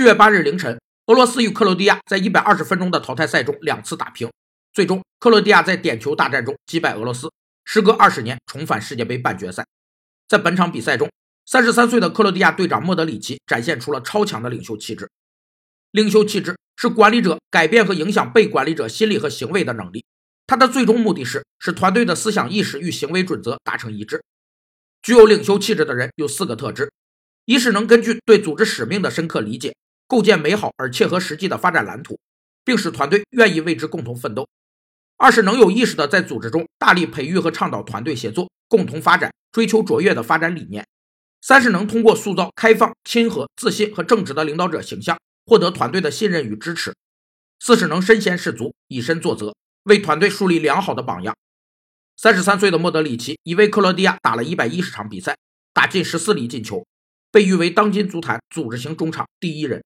七月八日凌晨，俄罗斯与克罗地亚在一百二十分钟的淘汰赛中两次打平，最终克罗地亚在点球大战中击败俄罗斯，时隔二十年重返世界杯半决赛。在本场比赛中，三十三岁的克罗地亚队长莫德里奇展现出了超强的领袖气质。领袖气质是管理者改变和影响被管理者心理和行为的能力。他的最终目的是使团队的思想意识与行为准则达成一致。具有领袖气质的人有四个特质：一是能根据对组织使命的深刻理解，构建美好而切合实际的发展蓝图，并使团队愿意为之共同奋斗；二是能有意识地在组织中大力培育和倡导团队协作、共同发展、追求卓越的发展理念；三是能通过塑造开放、亲和、自信和正直的领导者形象，获得团队的信任与支持；四是能身先士卒、以身作则。为团队树立良好的榜样。三十三岁的莫德里奇已为克罗地亚打了一百一十场比赛，打进十四粒进球，被誉为当今足坛组织型中场第一人。